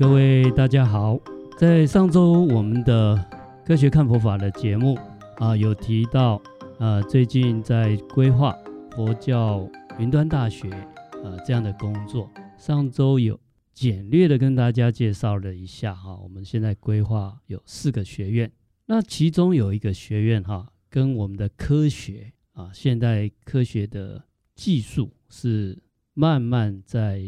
各位大家好，在上周我们的科学看佛法的节目啊，有提到啊，最近在规划佛教云端大学啊这样的工作。上周有简略的跟大家介绍了一下哈，我们现在规划有四个学院，那其中有一个学院哈，跟我们的科学啊，现代科学的技术是慢慢在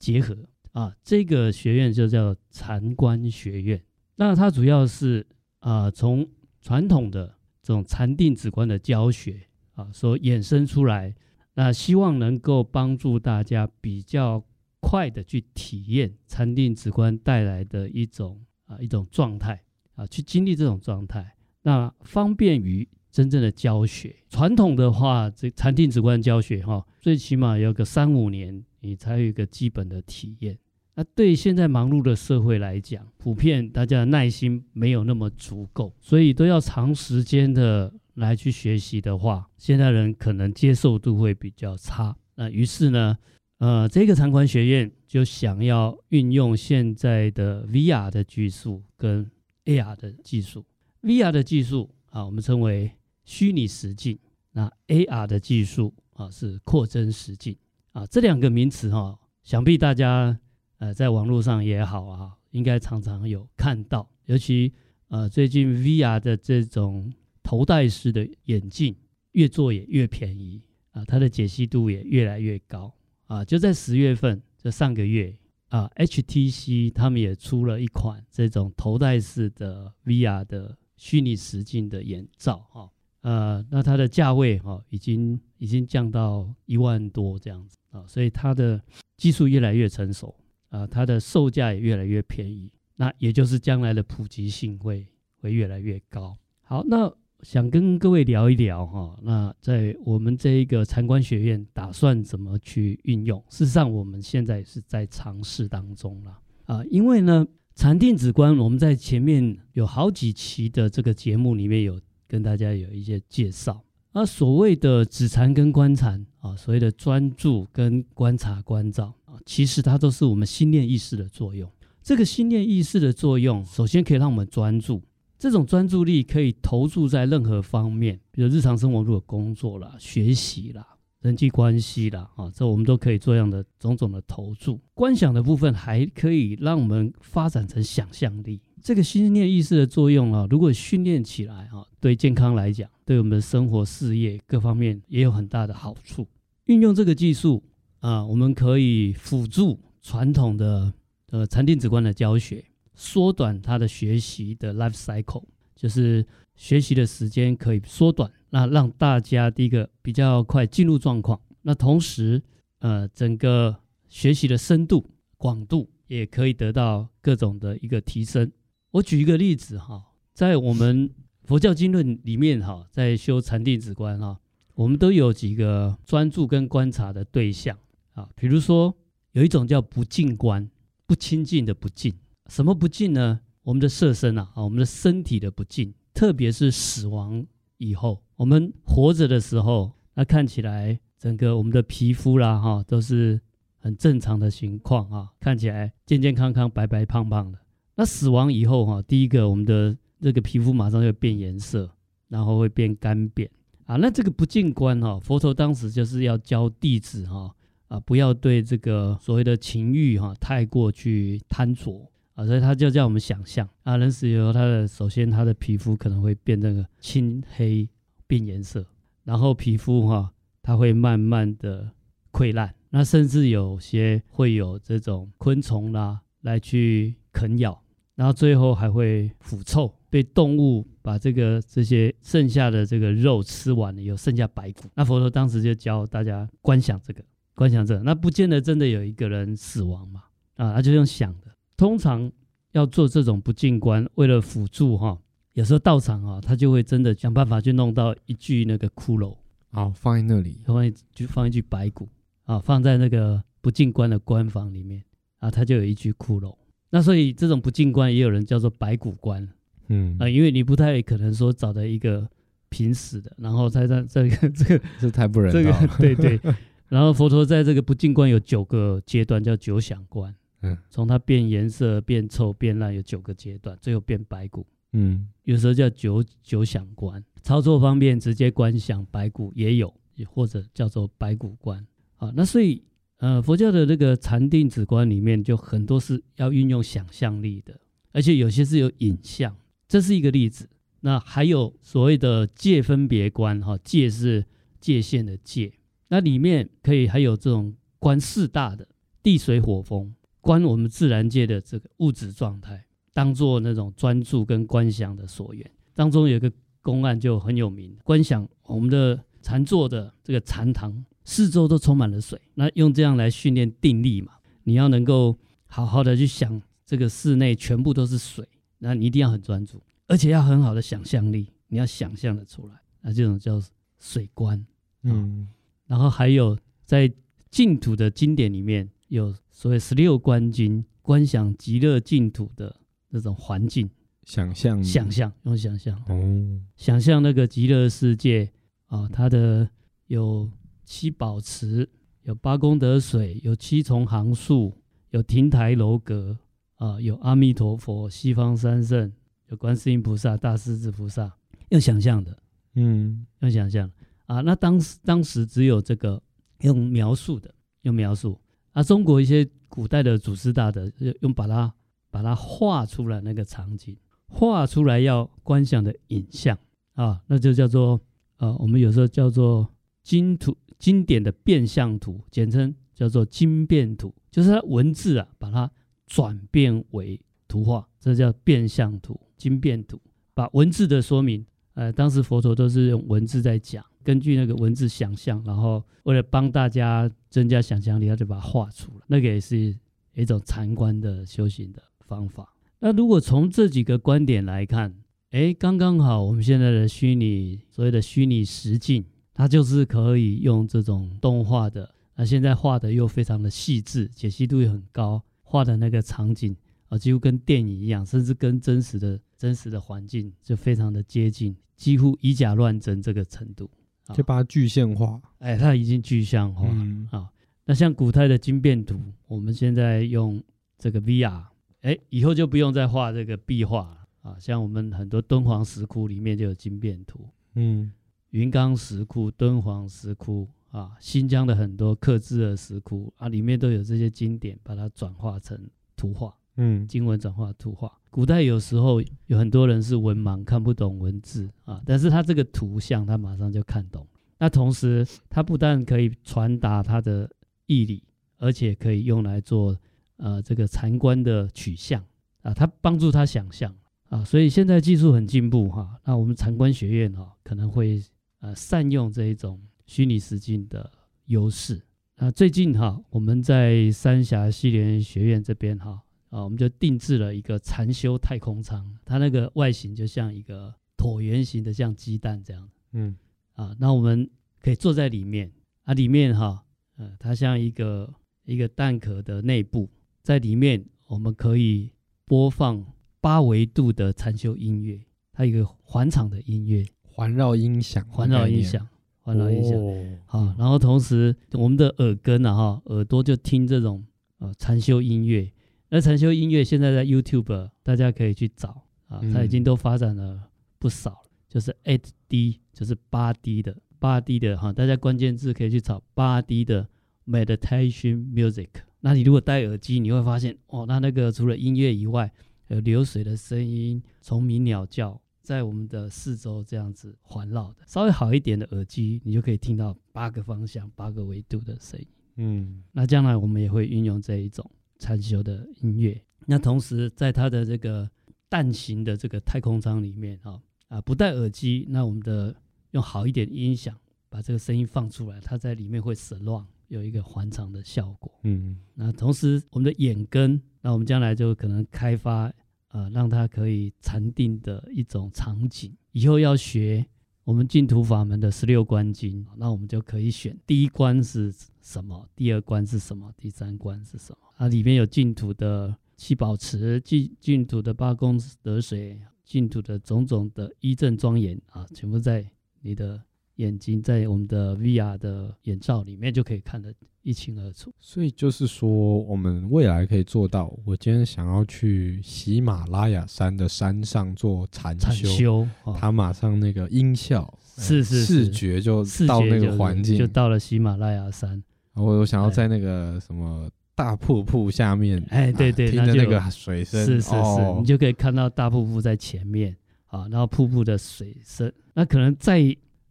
结合。啊，这个学院就叫禅观学院。那它主要是啊，从传统的这种禅定止观的教学啊，所衍生出来，那希望能够帮助大家比较快的去体验禅定止观带来的一种啊一种状态啊，去经历这种状态，那方便于真正的教学。传统的话，这禅定止观教学哈，最起码要个三五年，你才有一个基本的体验。那对现在忙碌的社会来讲，普遍大家的耐心没有那么足够，所以都要长时间的来去学习的话，现代人可能接受度会比较差。那于是呢，呃，这个禅观学院就想要运用现在的 VR 的技术跟 AR 的技术。VR 的技术啊，我们称为虚拟实境；那 AR 的技术啊，是扩增实境啊。这两个名词哈、想必大家。呃，在网络上也好啊，应该常常有看到，尤其呃最近 VR 的这种头戴式的眼镜越做也越便宜啊，它的解析度也越来越高啊。就在十月份，就上个月啊，HTC 他们也出了一款这种头戴式的 VR 的虚拟实境的眼罩哈，呃，那它的价位哈已经已经降到一万多这样子啊，所以它的技术越来越成熟。啊，它的售价也越来越便宜，那也就是将来的普及性会会越来越高。好，那想跟各位聊一聊哈，那在我们这一个禅观学院打算怎么去运用？事实上，我们现在是在尝试当中了啊，因为呢，禅定止观我们在前面有好几期的这个节目里面有跟大家有一些介绍。那所谓的止禅跟观禅啊，所谓的专注跟观察观照。其实它都是我们心念意识的作用。这个心念意识的作用，首先可以让我们专注，这种专注力可以投注在任何方面，比如日常生活如果工作啦、学习啦、人际关系啦，啊，这我们都可以做这样的种种的投注。观想的部分还可以让我们发展成想象力。这个心念意识的作用啊，如果训练起来啊，对健康来讲，对我们的生活、事业各方面也有很大的好处。运用这个技术。啊，我们可以辅助传统的呃禅定止观的教学，缩短他的学习的 life cycle，就是学习的时间可以缩短，那让大家第一个比较快进入状况，那同时呃整个学习的深度广度也可以得到各种的一个提升。我举一个例子哈，在我们佛教经论里面哈，在修禅定止观哈，我们都有几个专注跟观察的对象。啊，比如说有一种叫不净观，不清净的不净。什么不净呢？我们的色身啊，啊，我们的身体的不净，特别是死亡以后，我们活着的时候，那看起来整个我们的皮肤啦，哈，都是很正常的情况啊，看起来健健康康、白白胖胖的。那死亡以后哈，第一个我们的这个皮肤马上就变颜色，然后会变干瘪啊。那这个不净观哈，佛陀当时就是要教弟子哈。啊，不要对这个所谓的情欲哈、太过去贪着啊，所以他就叫我们想象啊，人死以后，他的首先他的皮肤可能会变那个青黑变颜色，然后皮肤哈、它会慢慢的溃烂，那甚至有些会有这种昆虫啦来去啃咬，然后最后还会腐臭，被动物把这个这些剩下的这个肉吃完了，有剩下白骨。那佛陀当时就教大家观想这个。观想者，那不见得真的有一个人死亡嘛？啊，他就用想的。通常要做这种不净观，为了辅助哈，有时候道场啊，他就会真的想办法去弄到一具那个骷髅，好放在那里，放一就放一具白骨啊，放在那个不净观的观房里面啊，他就有一具骷髅。那所以这种不净观也有人叫做白骨观，嗯啊，因为你不太可能说找到一个平死的，然后在这这个这个这太不人道了，这个对对。然后佛陀在这个不净观有九个阶段，叫九想观嗯，从它变颜色、变臭、变烂有九个阶段，最后变白骨。嗯，有时候叫九九响观，操作方面直接观想白骨也有，也或者叫做白骨观。啊，那所以呃，佛教的这个禅定止观里面，就很多是要运用想象力的，而且有些是有影像，这是一个例子。那还有所谓的界分别观，哈，界是界限的界，那里面可以还有这种观四大的地水火风，观我们自然界的这个物质状态。当做那种专注跟观想的所缘，当中有一个公案就很有名。观想我们的禅坐的这个禅堂四周都充满了水，那用这样来训练定力嘛。你要能够好好的去想这个室内全部都是水，那你一定要很专注，而且要很好的想象力，你要想象的出来。那这种叫水观，嗯。然后还有在净土的经典里面有所谓十六观经，观想极乐净土的。那种环境，想象，想象，用想象，哦，想象那个极乐世界啊，它的有七宝池，有八功德水，有七重行树，有亭台楼阁啊，有阿弥陀佛、西方三圣，有观世音菩萨、大势至菩萨，用想象的，嗯，用想象啊。那当时当时只有这个用描述的，用描述啊。中国一些古代的祖师大德用把它。把它画出来那个场景，画出来要观想的影像啊，那就叫做呃，我们有时候叫做经图经典的变相图，简称叫做经变图，就是它文字啊，把它转变为图画，这叫变相图、经变图。把文字的说明，呃，当时佛陀都是用文字在讲，根据那个文字想象，然后为了帮大家增加想象力，他就把它画出来，那个也是一种禅观的修行的。方法。那如果从这几个观点来看，哎，刚刚好，我们现在的虚拟所谓的虚拟实境，它就是可以用这种动画的。那现在画的又非常的细致，解析度也很高，画的那个场景啊，几乎跟电影一样，甚至跟真实的真实的环境就非常的接近，几乎以假乱真这个程度，就把它具象化。哎，它已经具象化啊、嗯。那像古代的经变图，我们现在用这个 VR。哎，以后就不用再画这个壁画了啊！像我们很多敦煌石窟里面就有经变图，嗯，云冈石窟、敦煌石窟啊，新疆的很多克孜尔石窟啊，里面都有这些经典，把它转化成图画，嗯，经文转化图画。古代有时候有很多人是文盲，看不懂文字啊，但是他这个图像他马上就看懂。那同时，他不但可以传达他的义理，而且可以用来做。呃，这个禅观的取向啊，它帮助他想象啊，所以现在技术很进步哈、那我们禅观学院哈、可能会呃善用这一种虚拟实境的优势。啊，最近哈、我们在三峡西莲学院这边哈啊，我们就定制了一个禅修太空舱，它那个外形就像一个椭圆形的，像鸡蛋这样。嗯，啊，那我们可以坐在里面啊，里面哈，呃，它像一个一个蛋壳的内部。在里面，我们可以播放八维度的禅修音乐，它有一个环场的音乐，环绕音响，环绕音响，环绕音响。好、哦，然后同时我们的耳根啊，哈，耳朵就听这种呃禅修音乐。那禅修音乐现在在 YouTube 大家可以去找啊，它已经都发展了不少了，就是 8D，就是八 D 的八 D 的哈，大家关键字可以去找八 D 的 Meditation Music。那你如果戴耳机，你会发现哦，那那个除了音乐以外，有流水的声音、虫鸣鸟叫，在我们的四周这样子环绕的。稍微好一点的耳机，你就可以听到八个方向、八个维度的声音。嗯，那将来我们也会运用这一种禅修的音乐。那同时，在它的这个蛋形的这个太空舱里面，啊啊，不戴耳机，那我们的用好一点音响把这个声音放出来，它在里面会 surround。有一个环场的效果，嗯，那同时我们的眼根，那我们将来就可能开发，呃，让它可以禅定的一种场景。以后要学我们净土法门的十六观经，那我们就可以选第一关是什么，第二关是什么，第三关是什么？啊，里面有净土的七宝池，净净土的八功德水，净土的种种的依正庄严啊，全部在你的眼睛在我们的 VR 的眼罩里面就可以看得一清二楚。所以就是说，我们未来可以做到，我今天想要去喜马拉雅山的山上做禅修，修哦、它马上那个音效是是，是视觉就到那个环境，就到了喜马拉雅山。我我想要在那个什么大瀑布下面，哎，对对，听着那个水声，是是是，哦、你就可以看到大瀑布在前面啊，然后瀑布的水声，那可能在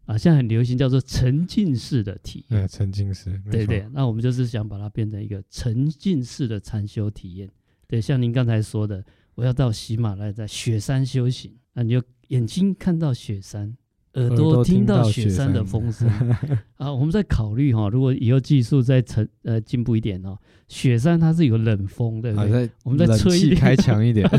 啊，现在很流行叫做沉浸式的体验，对，沉浸式，对对，那我们就是想把它变成一个沉浸式的禅修体验。对，像您刚才说的，我要到喜马拉雅在雪山修行，那你就眼睛看到雪山。耳朵听到雪山的风 声啊，我们在考虑哈，如果以后技术再成呃进步一点哦，雪山它是有冷风的，对，我们再吹一点，开强一点，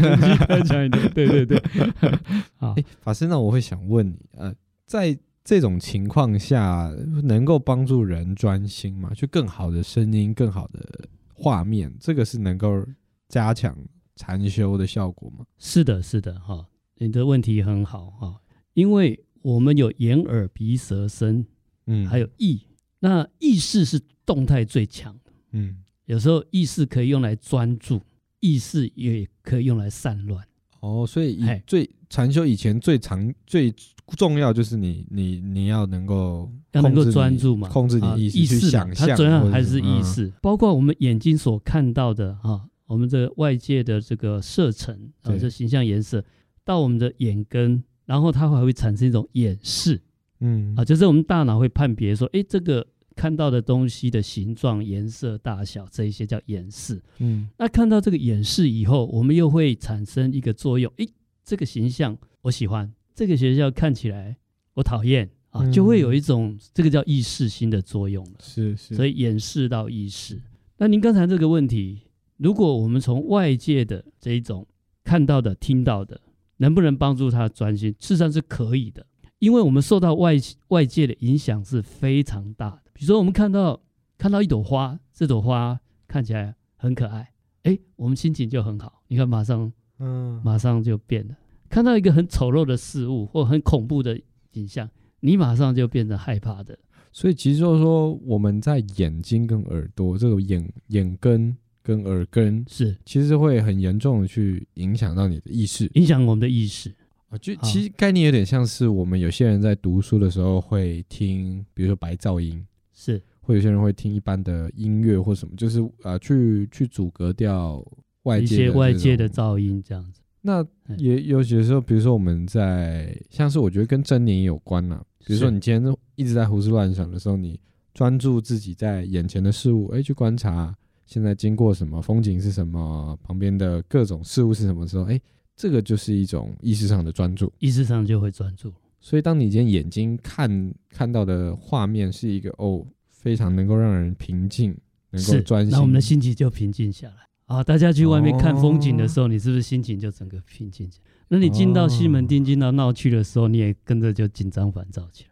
开强一点，对对对。好，法师，那我会想问你，呃，在这种情况下，能够帮助人专心吗？就更好的声音，更好的画面，这个是能够加强禅修的效果吗？是的，是的，哈，你的问题很好哈，因为。我们有眼耳鼻舌身，嗯，还有意。那意识是动态最强的，嗯，有时候意识可以用来专注，意识也可以用来散乱。哦，所以以最禅修以前最常最重要就是你你你要能够要能够专注嘛，控制你意识去想象，它主要还是意识，包括我们眼睛所看到的哈，我们这个外界的这个色层啊，这形象颜色到我们的眼根。然后它还会产生一种眼识，嗯。啊，就是我们大脑会判别说，哎，这个看到的东西的形状、颜色、大小这一些叫眼识，嗯，那看到这个眼识以后，我们又会产生一个作用，哎，这个形象我喜欢，这个学校看起来我讨厌啊，就会有一种这个叫意识心的作用了，是是，所以眼识到意识。那您刚才这个问题，如果我们从外界的这一种看到的、听到的。能不能帮助他专心？事实上是可以的，因为我们受到外外界的影响是非常大的。比如说，我们看到看到一朵花，这朵花看起来很可爱，哎，我们心情就很好。你看，马上，嗯，马上就变了。看到一个很丑陋的事物或很恐怖的景象，你马上就变成害怕的。所以，其实就是说，我们在眼睛跟耳朵这个眼眼根。跟耳根是，其实会很严重的去影响到你的意识，影响我们的意识啊。就其实概念有点像是我们有些人在读书的时候会听，比如说白噪音，是，或有些人会听一般的音乐或什么，就是啊，去去阻隔掉外界一些外界的噪音这样子。那也有些时候，比如说我们在像是我觉得跟真念有关呐。比如说你今天一直在胡思乱想的时候，你专注自己在眼前的事物，哎，去观察。现在经过什么风景是什么，旁边的各种事物是什么时候？哎，这个就是一种意识上的专注，意识上就会专注。所以，当你今天眼睛看看到的画面是一个哦，非常能够让人平静，能够专心，那我们的心情就平静下来啊。大家去外面看风景的时候，哦、你是不是心情就整个平静下来？那你进到西门町、进到闹区的时候，你也跟着就紧张烦躁起来。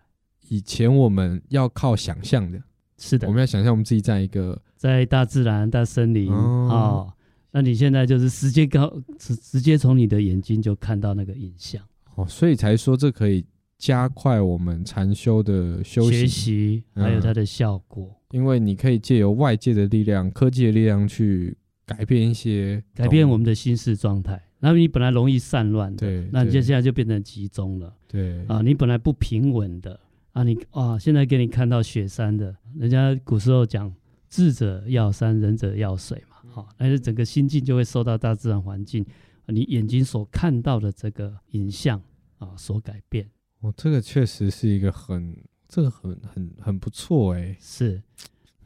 以前我们要靠想象的。是的，我们要想象我们自己在一个在大自然、大森林啊、哦哦。那你现在就是直接高直直接从你的眼睛就看到那个影像哦，所以才说这可以加快我们禅修的修学习，还有它的效果、嗯。因为你可以借由外界的力量、科技的力量去改变一些改变我们的心事状态。那么你本来容易散乱的，对，那你就现在就变成集中了，对啊，你本来不平稳的。啊，你啊，现在给你看到雪山的，人家古时候讲智者要山，仁者要水嘛，好，但是整个心境就会受到大自然环境，你眼睛所看到的这个影像啊所改变。哦，这个确实是一个很，这个很很很不错哎，是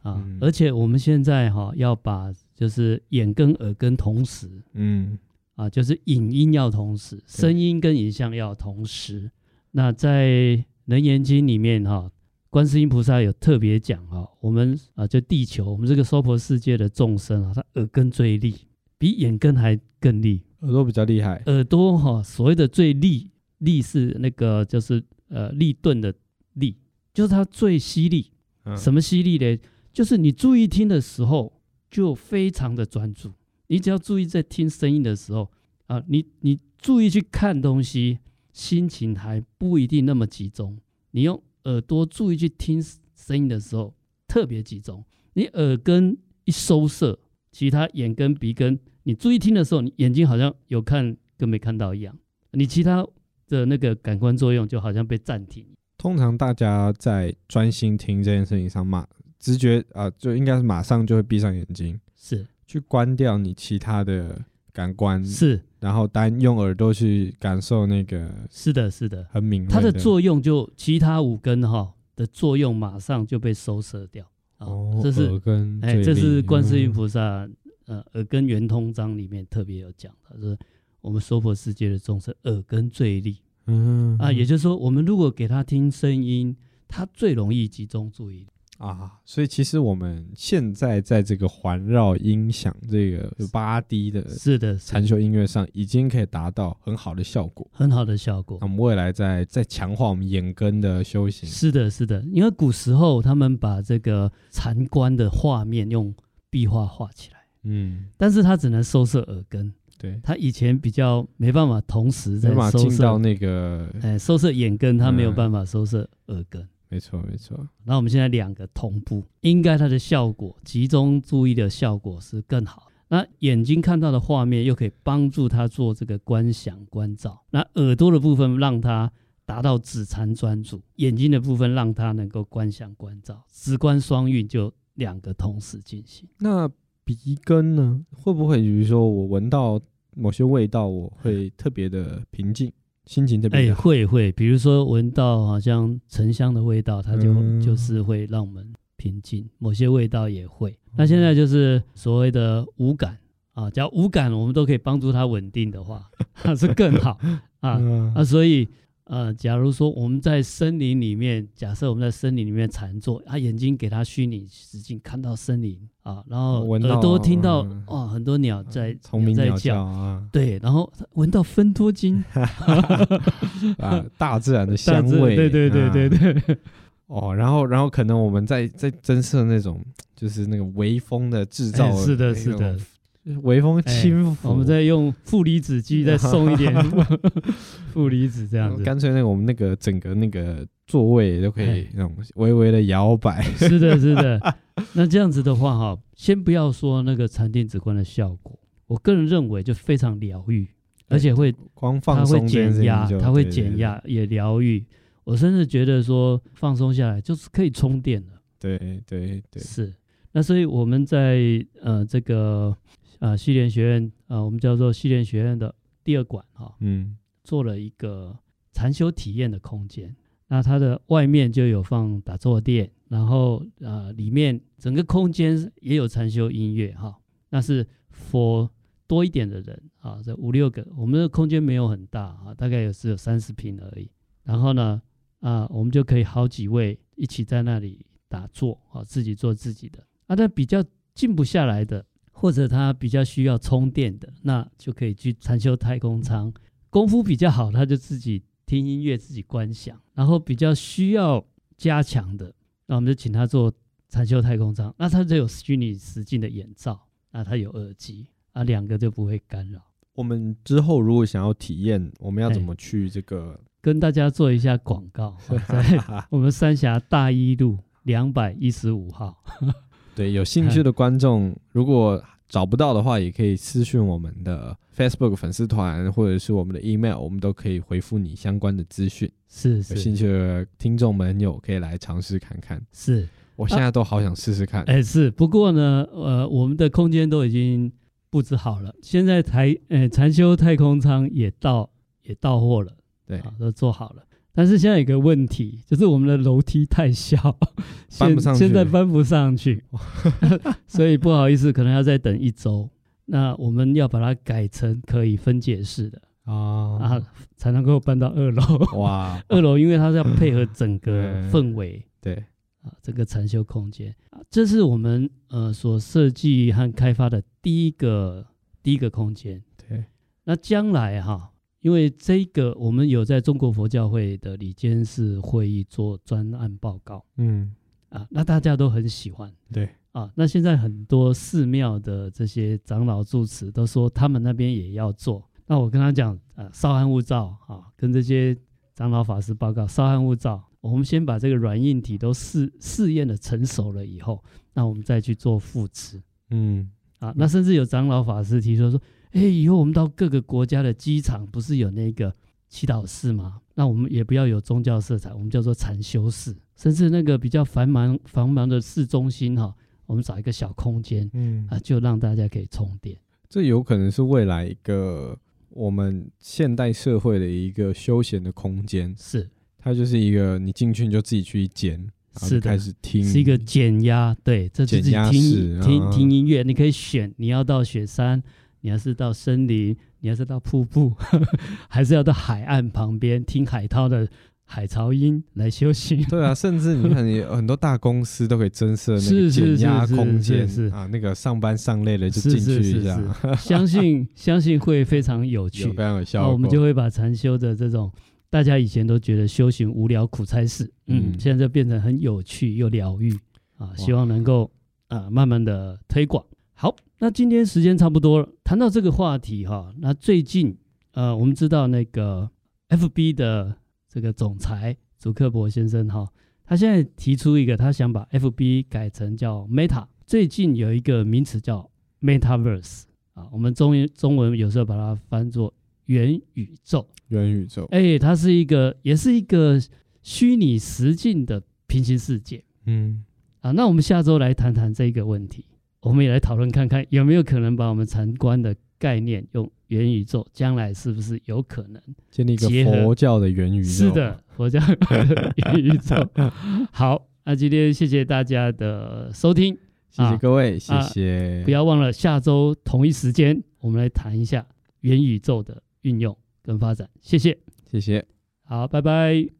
啊，嗯，而且我们现在哈要把就是眼跟耳跟同时，嗯，啊，就是影音要同时，声音跟影像要同时，那在。《楞严经》里面哈，观世音菩萨有特别讲哈，我们啊，就地球，我们这个娑婆世界的众生啊，他耳根最利，比眼根还更利，耳朵比较厉害。耳朵哈，所谓的最利，利是那个就是呃利钝的利，就是它最犀利。什么犀利呢？就是你注意听的时候，就非常的专注。你只要注意在听声音的时候啊，你你注意去看东西。心情还不一定那么集中，你用耳朵注意去听声音的时候特别集中。你耳根一收摄，其他眼根、鼻根，你注意听的时候，你眼睛好像有看跟没看到一样。你其他的那个感官作用就好像被暂停。通常大家在专心听这件事情上，马直觉啊、呃，就应该是马上就会闭上眼睛，是去关掉你其他的感官，是，然后单用耳朵去感受那个。是的，是的，很敏锐。它的作用就其他五根哈的作用马上就被收摄掉。哦，这是这是观世音菩萨、嗯、呃耳根圆通章里面特别有讲的，就是我们娑婆世界的众生耳根最利，嗯啊，也就是说，我们如果给他听声音，他最容易集中注意力。啊，所以其实我们现在在这个环绕音响这个八 D 的，是的，禅修音乐上已经可以达到很好的效果，很好的效果。那我们未来再再强化我们眼根的修行。是的，是的，因为古时候他们把这个禅观的画面用壁画画起来，嗯，但是他只能收摄耳根，对，他以前比较没办法同时在收摄到那个，哎，收摄眼根，他没有办法收摄耳根。嗯没错，没错。那我们现在两个同步，应该它的效果，集中注意的效果是更好。那眼睛看到的画面又可以帮助他做这个观想观照。那耳朵的部分让他达到止禅专注，眼睛的部分让他能够观想观照，直观双运就两个同时进行。那鼻根呢？会不会比如说我闻到某些味道，我会特别的平静？心情特别哎、欸，会会，比如说闻到好像沉香的味道，它就、嗯、就是会让我们平静。某些味道也会。嗯、那现在就是所谓的五感啊，只要五感我们都可以帮助它稳定的话，那是更好啊、嗯、啊，所以。呃，假如说我们在森林里面，假设我们在森林里面禅坐，啊，眼睛给他虚拟实境看到森林啊，然后耳朵听到哇、嗯，很多鸟在虫鸣鸟叫啊，对，然后闻到芬多精。啊，大自然的香味，对对对对对，对，哦，然后然后可能我们在在增设那种就是那个微风的制造是的，是的。微风轻拂、欸，我们再用负离子机再送一点 负离子，这样子，干脆那个我们那个整个那个座位都可以那种微微的摇摆。是的，是的。那这样子的话，哈，先不要说那个禅定止观的效果，我个人认为就非常疗愈，而且会光放松，它会减压，它会减压也疗愈。我甚至觉得说放松下来就是可以充电了。对对对，是。那所以我们在呃这个。啊，西莲学院啊，我们叫做西莲学院的第二馆哈，嗯，做了一个禅修体验的空间。那它的外面就有放打坐垫，然后啊，里面整个空间也有禅修音乐哈。那是 for 多一点的人啊，这五六个，我们的空间没有很大啊，大概也只有三十平而已。然后呢，啊，我们就可以好几位一起在那里打坐啊，自己做自己的。啊，但比较静不下来的。或者他比较需要充电的，那就可以去禅修太空舱。功夫比较好，他就自己听音乐，自己观想。然后比较需要加强的，那我们就请他做禅修太空舱。那他就有虚拟实境的眼罩，那他有耳机，啊，两个就不会干扰。我们之后如果想要体验，我们要怎么去这个？跟大家做一下广告，在我们三峡大一路两百一十五号。对，有兴趣的观众，如果找不到的话，也可以私讯我们的 Facebook 粉丝团，或者是我们的 email，我们都可以回复你相关的资讯。是，是，有兴趣的听众们有可以来尝试看看。是，我现在都好想试试看。哎、啊，是，不过呢，呃，我们的空间都已经布置好了，现在台呃禅修太空舱也到也到货了，对、啊，都做好了。但是现在有个问题，就是我们的楼梯太小，搬不上去。现在搬不上去，所以不好意思，可能要再等一周。那我们要把它改成可以分解式的啊，啊，才能够搬到二楼。哇，二楼因为它是要配合整个氛围，对啊，这个禅修空间，这是我们呃所设计和开发的第一个第一个空间。对，那将来哈。因为这个，我们有在中国佛教会的里监事会议做专案报告，嗯，啊，那大家都很喜欢，对，啊，那现在很多寺庙的这些长老住持都说他们那边也要做，那我跟他讲，啊，稍安勿躁，啊，跟这些长老法师报告，稍安勿躁，我们先把这个软硬体都试试验的成熟了以后，那我们再去做复制。嗯，啊，那甚至有长老法师提出说，哎，以后我们到各个国家的机场，不是有那个祈祷室吗？那我们也不要有宗教色彩，我们叫做禅修室。甚至那个比较繁忙繁忙的市中心哈，我们找一个小空间，嗯啊，就让大家可以充电。这有可能是未来一个我们现代社会的一个休闲的空间。是，它就是一个你进去你就自己去捡，是开始听，是一个减压，对，这自己听听听音乐，你可以选你要到雪山，你要是到森林，你要是到瀑布，还是要到海岸旁边听海涛的。海潮音来休息，对啊，甚至你看，有很多大公司都可以增设那个减压空间，是啊，那个上班上累了就进去一下，相信相信会非常有趣，有非常有效果。我们就会把禅修的这种大家以前都觉得修行无聊苦差事，嗯，现在就变成很有趣又疗愈啊，希望能够啊慢慢的推广。好，那今天时间差不多了，谈到这个话题哈，那最近呃，我们知道那个 FB 的。这个总裁祖克伯先生哈，他现在提出一个，他想把 FB 改成叫 Meta。最近有一个名词叫 Metaverse 啊，我们中中文有时候把它翻作元宇宙。元宇宙，哎，它是一个，也是一个虚拟实境的平行世界。嗯，啊，那我们下周来谈谈这个问题，我们也来讨论看看有没有可能把我们禅观的概念用。元宇宙将来是不是有可能建立一个佛教的元宇宙？是的，佛教的元宇宙。好，那今天谢谢大家的收听，谢谢各位，谢谢。不要忘了下周同一时间，我们来谈一下元宇宙的运用跟发展。谢谢，谢谢。好，拜拜。